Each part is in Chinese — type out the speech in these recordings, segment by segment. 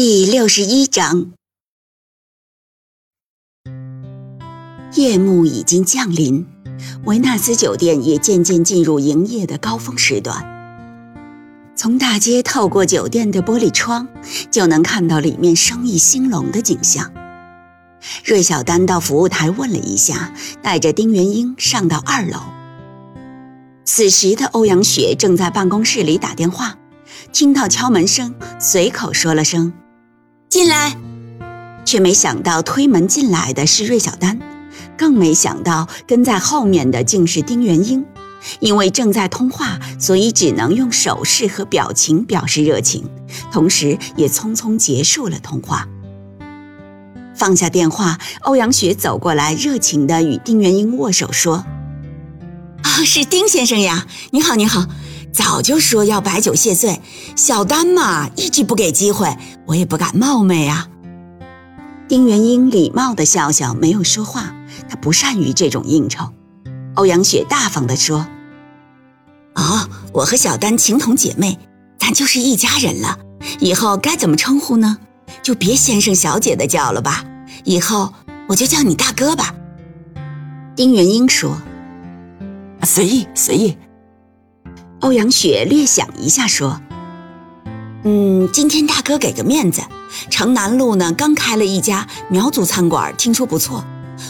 第六十一章，夜幕已经降临，维纳斯酒店也渐渐进入营业的高峰时段。从大街透过酒店的玻璃窗，就能看到里面生意兴隆的景象。芮小丹到服务台问了一下，带着丁元英上到二楼。此时的欧阳雪正在办公室里打电话，听到敲门声，随口说了声。进来，却没想到推门进来的是芮小丹，更没想到跟在后面的竟是丁元英。因为正在通话，所以只能用手势和表情表示热情，同时也匆匆结束了通话。放下电话，欧阳雪走过来，热情地与丁元英握手说：“啊，是丁先生呀，你好，你好。”早就说要摆酒谢罪，小丹嘛一直不给机会，我也不敢冒昧啊。丁元英礼貌的笑笑，没有说话。他不善于这种应酬。欧阳雪大方的说：“哦，我和小丹情同姐妹，咱就是一家人了。以后该怎么称呼呢？就别先生小姐的叫了吧。以后我就叫你大哥吧。”丁元英说：“随意，随意。”欧阳雪略想一下，说：“嗯，今天大哥给个面子，城南路呢刚开了一家苗族餐馆，听说不错，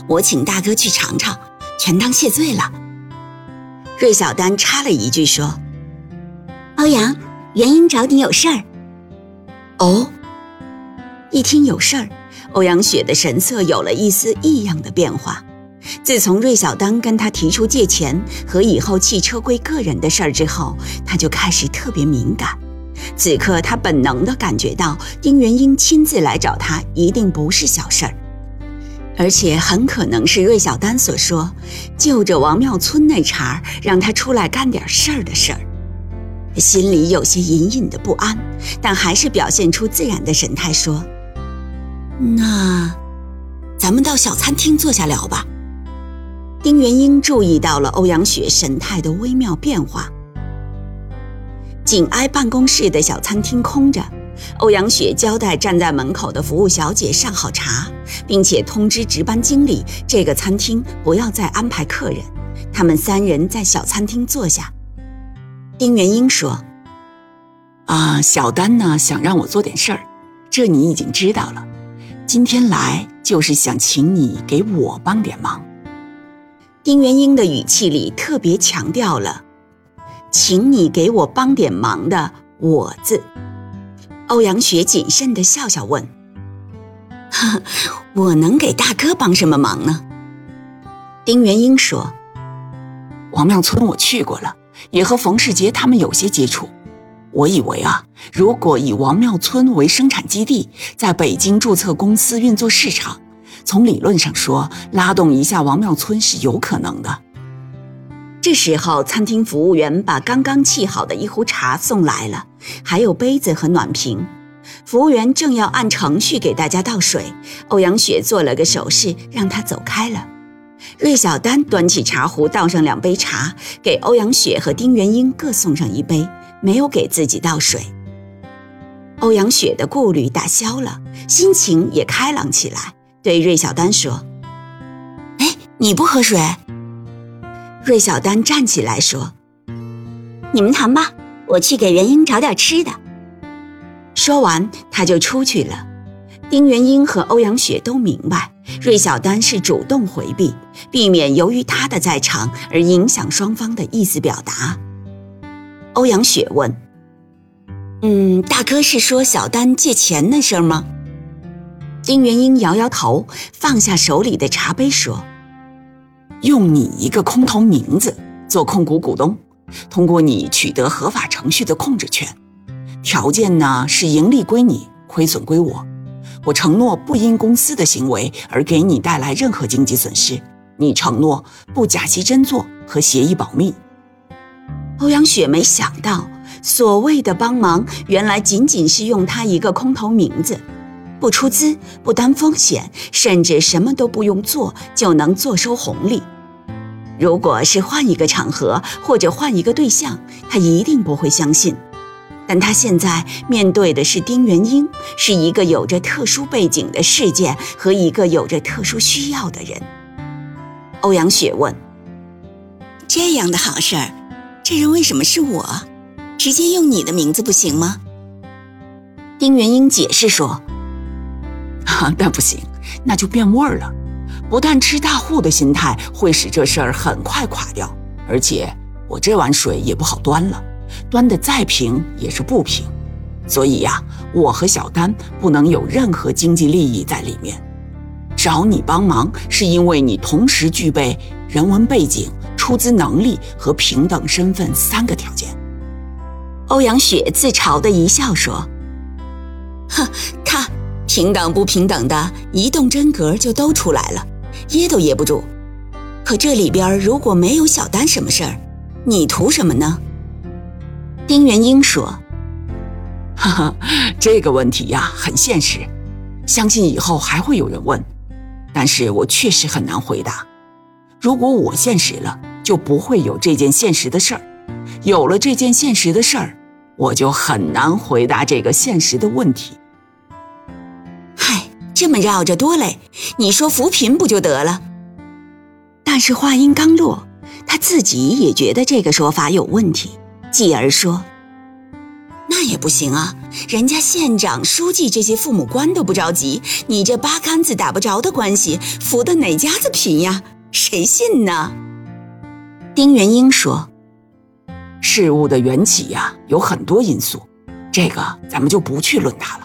我请大哥去尝尝，全当谢罪了。”芮小丹插了一句说：“欧阳，元英找你有事儿。”哦，一听有事儿，欧阳雪的神色有了一丝异样的变化。自从芮小丹跟他提出借钱和以后汽车归个人的事儿之后，他就开始特别敏感。此刻他本能地感觉到丁元英亲自来找他，一定不是小事儿，而且很可能是芮小丹所说就着王庙村那茬儿让他出来干点事儿的事儿。心里有些隐隐的不安，但还是表现出自然的神态说：“那，咱们到小餐厅坐下聊吧。”丁元英注意到了欧阳雪神态的微妙变化。紧挨办公室的小餐厅空着，欧阳雪交代站在门口的服务小姐上好茶，并且通知值班经理这个餐厅不要再安排客人。他们三人在小餐厅坐下。丁元英说：“啊，小丹呢想让我做点事儿，这你已经知道了。今天来就是想请你给我帮点忙。”丁元英的语气里特别强调了“请你给我帮点忙”的“我”字。欧阳雪谨慎地笑笑问：“ 我能给大哥帮什么忙呢？”丁元英说：“王庙村我去过了，也和冯世杰他们有些接触。我以为啊，如果以王庙村为生产基地，在北京注册公司运作市场。”从理论上说，拉动一下王庙村是有可能的。这时候，餐厅服务员把刚刚沏好的一壶茶送来了，还有杯子和暖瓶。服务员正要按程序给大家倒水，欧阳雪做了个手势，让他走开了。芮小丹端起茶壶，倒上两杯茶，给欧阳雪和丁元英各送上一杯，没有给自己倒水。欧阳雪的顾虑打消了，心情也开朗起来。对芮小丹说：“哎，你不喝水？”芮小丹站起来说：“你们谈吧，我去给元英找点吃的。”说完，他就出去了。丁元英和欧阳雪都明白，芮小丹是主动回避，避免由于他的在场而影响双方的意思表达。欧阳雪问：“嗯，大哥是说小丹借钱那事儿吗？”丁元英摇摇头，放下手里的茶杯，说：“用你一个空头名字做控股股东，通过你取得合法程序的控制权，条件呢是盈利归你，亏损归我。我承诺不因公司的行为而给你带来任何经济损失。你承诺不假戏真做和协议保密。欧阳雪没想到，所谓的帮忙，原来仅仅是用他一个空头名字，不出资、不担风险，甚至什么都不用做就能坐收红利。如果是换一个场合或者换一个对象，他一定不会相信。但他现在面对的是丁元英，是一个有着特殊背景的事件和一个有着特殊需要的人。欧阳雪问：“这样的好事儿，这人为什么是我？直接用你的名字不行吗？”丁元英解释说：“ 那不行，那就变味儿了。不但吃大户的心态会使这事儿很快垮掉，而且我这碗水也不好端了，端的再平也是不平。所以呀，我和小丹不能有任何经济利益在里面。”找你帮忙，是因为你同时具备人文背景、出资能力和平等身份三个条件。欧阳雪自嘲的一笑说：“ 哼，他平等不平等的，一动真格就都出来了，噎都噎不住。可这里边如果没有小丹什么事儿，你图什么呢？”丁元英说：“哈哈，这个问题呀，很现实，相信以后还会有人问。”但是我确实很难回答。如果我现实了，就不会有这件现实的事儿；有了这件现实的事儿，我就很难回答这个现实的问题。这么绕着多累，你说扶贫不就得了？但是话音刚落，他自己也觉得这个说法有问题，继而说。那也不行啊！人家县长、书记这些父母官都不着急，你这八竿子打不着的关系，扶的哪家子贫呀？谁信呢？丁元英说：“事物的缘起呀，有很多因素，这个咱们就不去论它了。”